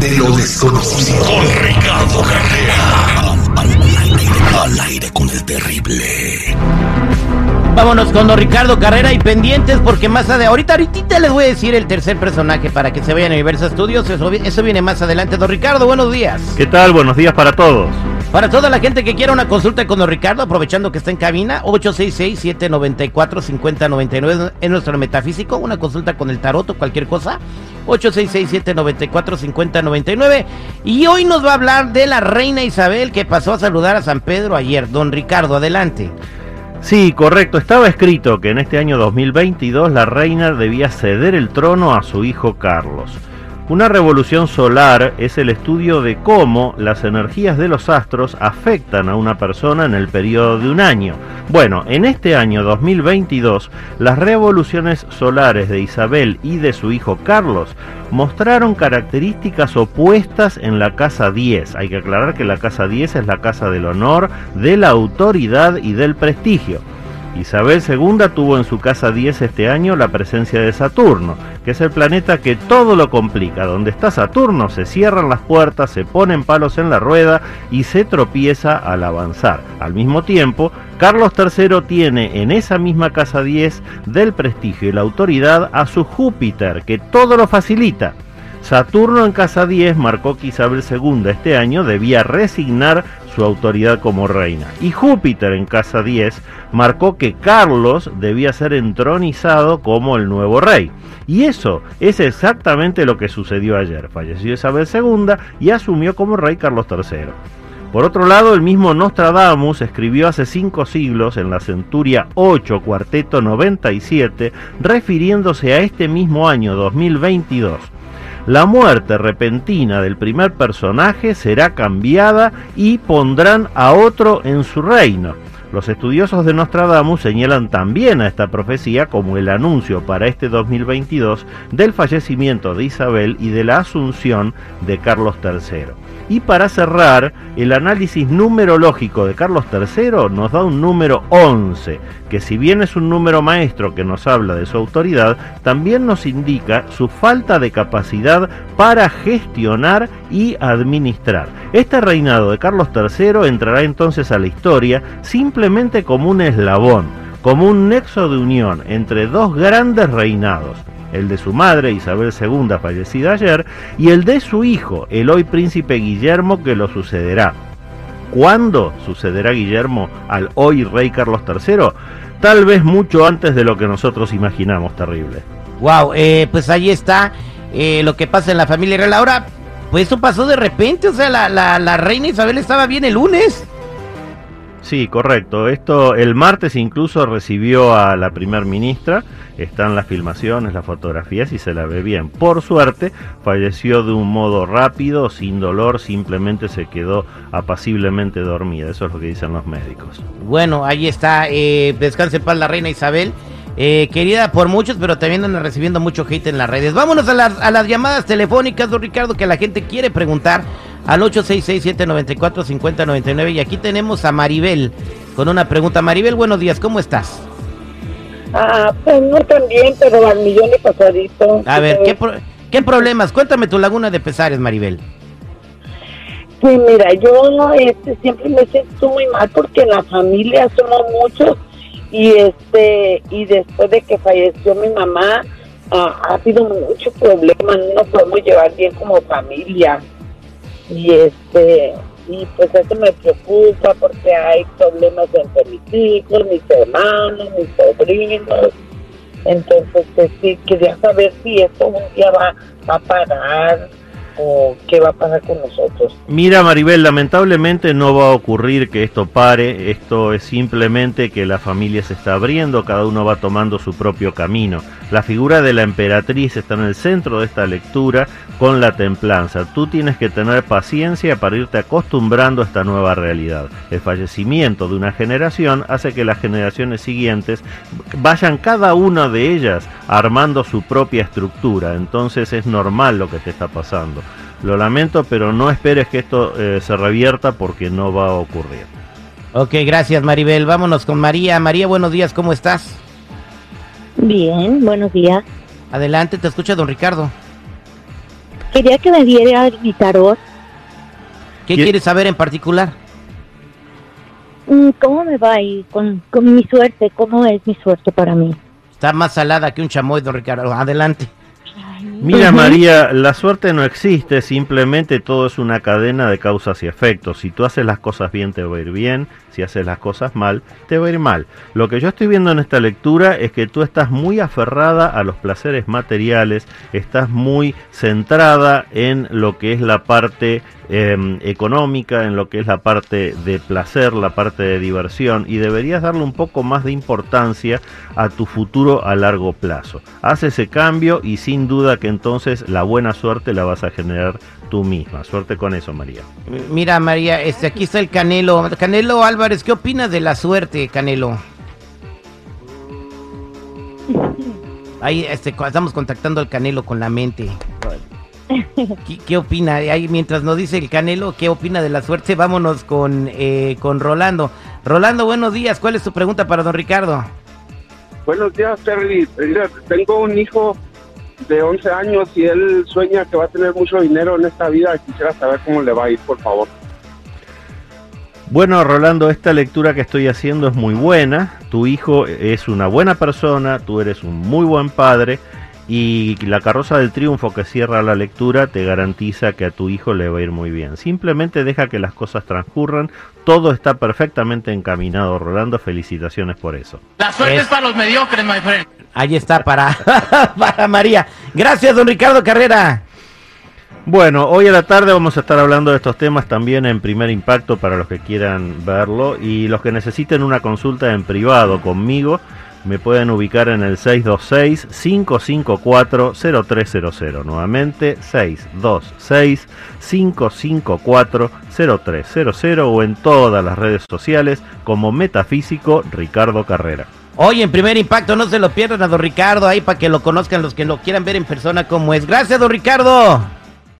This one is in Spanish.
de lo desconocido. Con Ricardo Carrera. Al, aire, con el terrible. Vámonos con don Ricardo Carrera y pendientes porque más adelante, ahorita, ahorita les voy a decir el tercer personaje para que se vayan a Universo Studios, eso, eso viene más adelante. Don Ricardo, buenos días. ¿Qué tal? Buenos días para todos. Para toda la gente que quiera una consulta con don Ricardo, aprovechando que está en cabina, 866-794-5099 es nuestro metafísico, una consulta con el tarot o cualquier cosa, 866-794-5099. Y hoy nos va a hablar de la reina Isabel que pasó a saludar a San Pedro ayer. Don Ricardo, adelante. Sí, correcto. Estaba escrito que en este año 2022 la reina debía ceder el trono a su hijo Carlos. Una revolución solar es el estudio de cómo las energías de los astros afectan a una persona en el periodo de un año. Bueno, en este año 2022, las revoluciones solares de Isabel y de su hijo Carlos mostraron características opuestas en la casa 10. Hay que aclarar que la casa 10 es la casa del honor, de la autoridad y del prestigio. Isabel II tuvo en su casa 10 este año la presencia de Saturno, que es el planeta que todo lo complica. Donde está Saturno se cierran las puertas, se ponen palos en la rueda y se tropieza al avanzar. Al mismo tiempo, Carlos III tiene en esa misma casa 10 del prestigio y la autoridad a su Júpiter, que todo lo facilita. Saturno en casa 10 marcó que Isabel II este año debía resignar su autoridad como reina. Y Júpiter en casa 10 marcó que Carlos debía ser entronizado como el nuevo rey. Y eso es exactamente lo que sucedió ayer. Falleció Isabel II y asumió como rey Carlos III. Por otro lado, el mismo Nostradamus escribió hace cinco siglos, en la centuria 8, cuarteto 97, refiriéndose a este mismo año 2022. La muerte repentina del primer personaje será cambiada y pondrán a otro en su reino. Los estudiosos de Nostradamus señalan también a esta profecía como el anuncio para este 2022 del fallecimiento de Isabel y de la asunción de Carlos III. Y para cerrar, el análisis numerológico de Carlos III nos da un número 11, que si bien es un número maestro que nos habla de su autoridad, también nos indica su falta de capacidad para gestionar y administrar. Este reinado de Carlos III entrará entonces a la historia simplemente como un eslabón, como un nexo de unión entre dos grandes reinados el de su madre Isabel II fallecida ayer, y el de su hijo, el hoy príncipe Guillermo, que lo sucederá. ¿Cuándo sucederá Guillermo al hoy rey Carlos III? Tal vez mucho antes de lo que nosotros imaginamos, terrible. Wow, eh, pues ahí está eh, lo que pasa en la familia real. Ahora, pues eso pasó de repente, o sea, la, la, la reina Isabel estaba bien el lunes. Sí, correcto. Esto el martes incluso recibió a la primer ministra. Están las filmaciones, las fotografías y se la ve bien. Por suerte, falleció de un modo rápido, sin dolor, simplemente se quedó apaciblemente dormida. Eso es lo que dicen los médicos. Bueno, ahí está. Eh, descanse paz la reina Isabel. Eh, querida por muchos, pero también andan recibiendo mucho hate en las redes. Vámonos a las, a las llamadas telefónicas, don Ricardo, que la gente quiere preguntar al 866-794-5099. Y aquí tenemos a Maribel con una pregunta. Maribel, buenos días, ¿cómo estás? Ah, pues no tan bien, pero al millón de pasadito. A ver, ¿qué, ¿qué problemas? Cuéntame tu laguna de pesares, Maribel. Pues mira, yo este, siempre me siento muy mal porque en la familia somos muchos y este y después de que falleció mi mamá ah, ha habido mucho problema, no nos podemos llevar bien como familia y este y pues eso me preocupa porque hay problemas entre mis hijos, mis hermanos, mis sobrinos. Entonces, pues, sí, quería saber si esto un día va, va a parar qué va a pasar con nosotros. Mira Maribel, lamentablemente no va a ocurrir que esto pare, esto es simplemente que la familia se está abriendo, cada uno va tomando su propio camino. La figura de la emperatriz está en el centro de esta lectura con la templanza. Tú tienes que tener paciencia para irte acostumbrando a esta nueva realidad. El fallecimiento de una generación hace que las generaciones siguientes vayan cada una de ellas armando su propia estructura, entonces es normal lo que te está pasando. Lo lamento, pero no esperes que esto eh, se revierta porque no va a ocurrir. Ok, gracias Maribel. Vámonos con María. María, buenos días, ¿cómo estás? Bien, buenos días. Adelante, te escucha don Ricardo. quería que me diera mi tarot. ¿Qué ¿Qué- quieres saber en particular? Mm, ¿Cómo me va ahí con, con mi suerte? ¿Cómo es mi suerte para mí? Está más salada que un chamoy, don Ricardo. Adelante. Mira. María, la suerte no existe, simplemente todo es una cadena de causas y efectos. Si tú haces las cosas bien te va a ir bien, si haces las cosas mal te va a ir mal. Lo que yo estoy viendo en esta lectura es que tú estás muy aferrada a los placeres materiales, estás muy centrada en lo que es la parte eh, económica, en lo que es la parte de placer, la parte de diversión y deberías darle un poco más de importancia a tu futuro a largo plazo. Haz ese cambio y sin duda que entonces la buena suerte la vas a generar tú misma. Suerte con eso, María. Mira, María, este, aquí está el Canelo. Canelo Álvarez, ¿qué opinas de la suerte, Canelo? Ahí este, estamos contactando al Canelo con la mente. ¿Qué, qué opina? Ahí, mientras nos dice el Canelo, ¿qué opina de la suerte? Vámonos con, eh, con Rolando. Rolando, buenos días. ¿Cuál es tu pregunta para don Ricardo? Buenos días, Terry. Mira, tengo un hijo de 11 años y él sueña que va a tener mucho dinero en esta vida. Quisiera saber cómo le va a ir, por favor. Bueno, Rolando, esta lectura que estoy haciendo es muy buena. Tu hijo es una buena persona, tú eres un muy buen padre y la carroza del triunfo que cierra la lectura te garantiza que a tu hijo le va a ir muy bien. Simplemente deja que las cosas transcurran. Todo está perfectamente encaminado, Rolando. Felicitaciones por eso. La suerte Es- es, para los mediocres, my friend. Ahí está para, para María. Gracias, don Ricardo Carrera. Bueno, hoy a la tarde vamos a estar hablando de estos temas también en primer impacto para los que quieran verlo y los que necesiten una consulta en privado conmigo me pueden ubicar en el 626-554-0300. Nuevamente 626-554-0300 o en todas las redes sociales como Metafísico Ricardo Carrera. Hoy en primer impacto no se lo pierdan a don Ricardo ahí para que lo conozcan los que lo quieran ver en persona como es. Gracias, don Ricardo.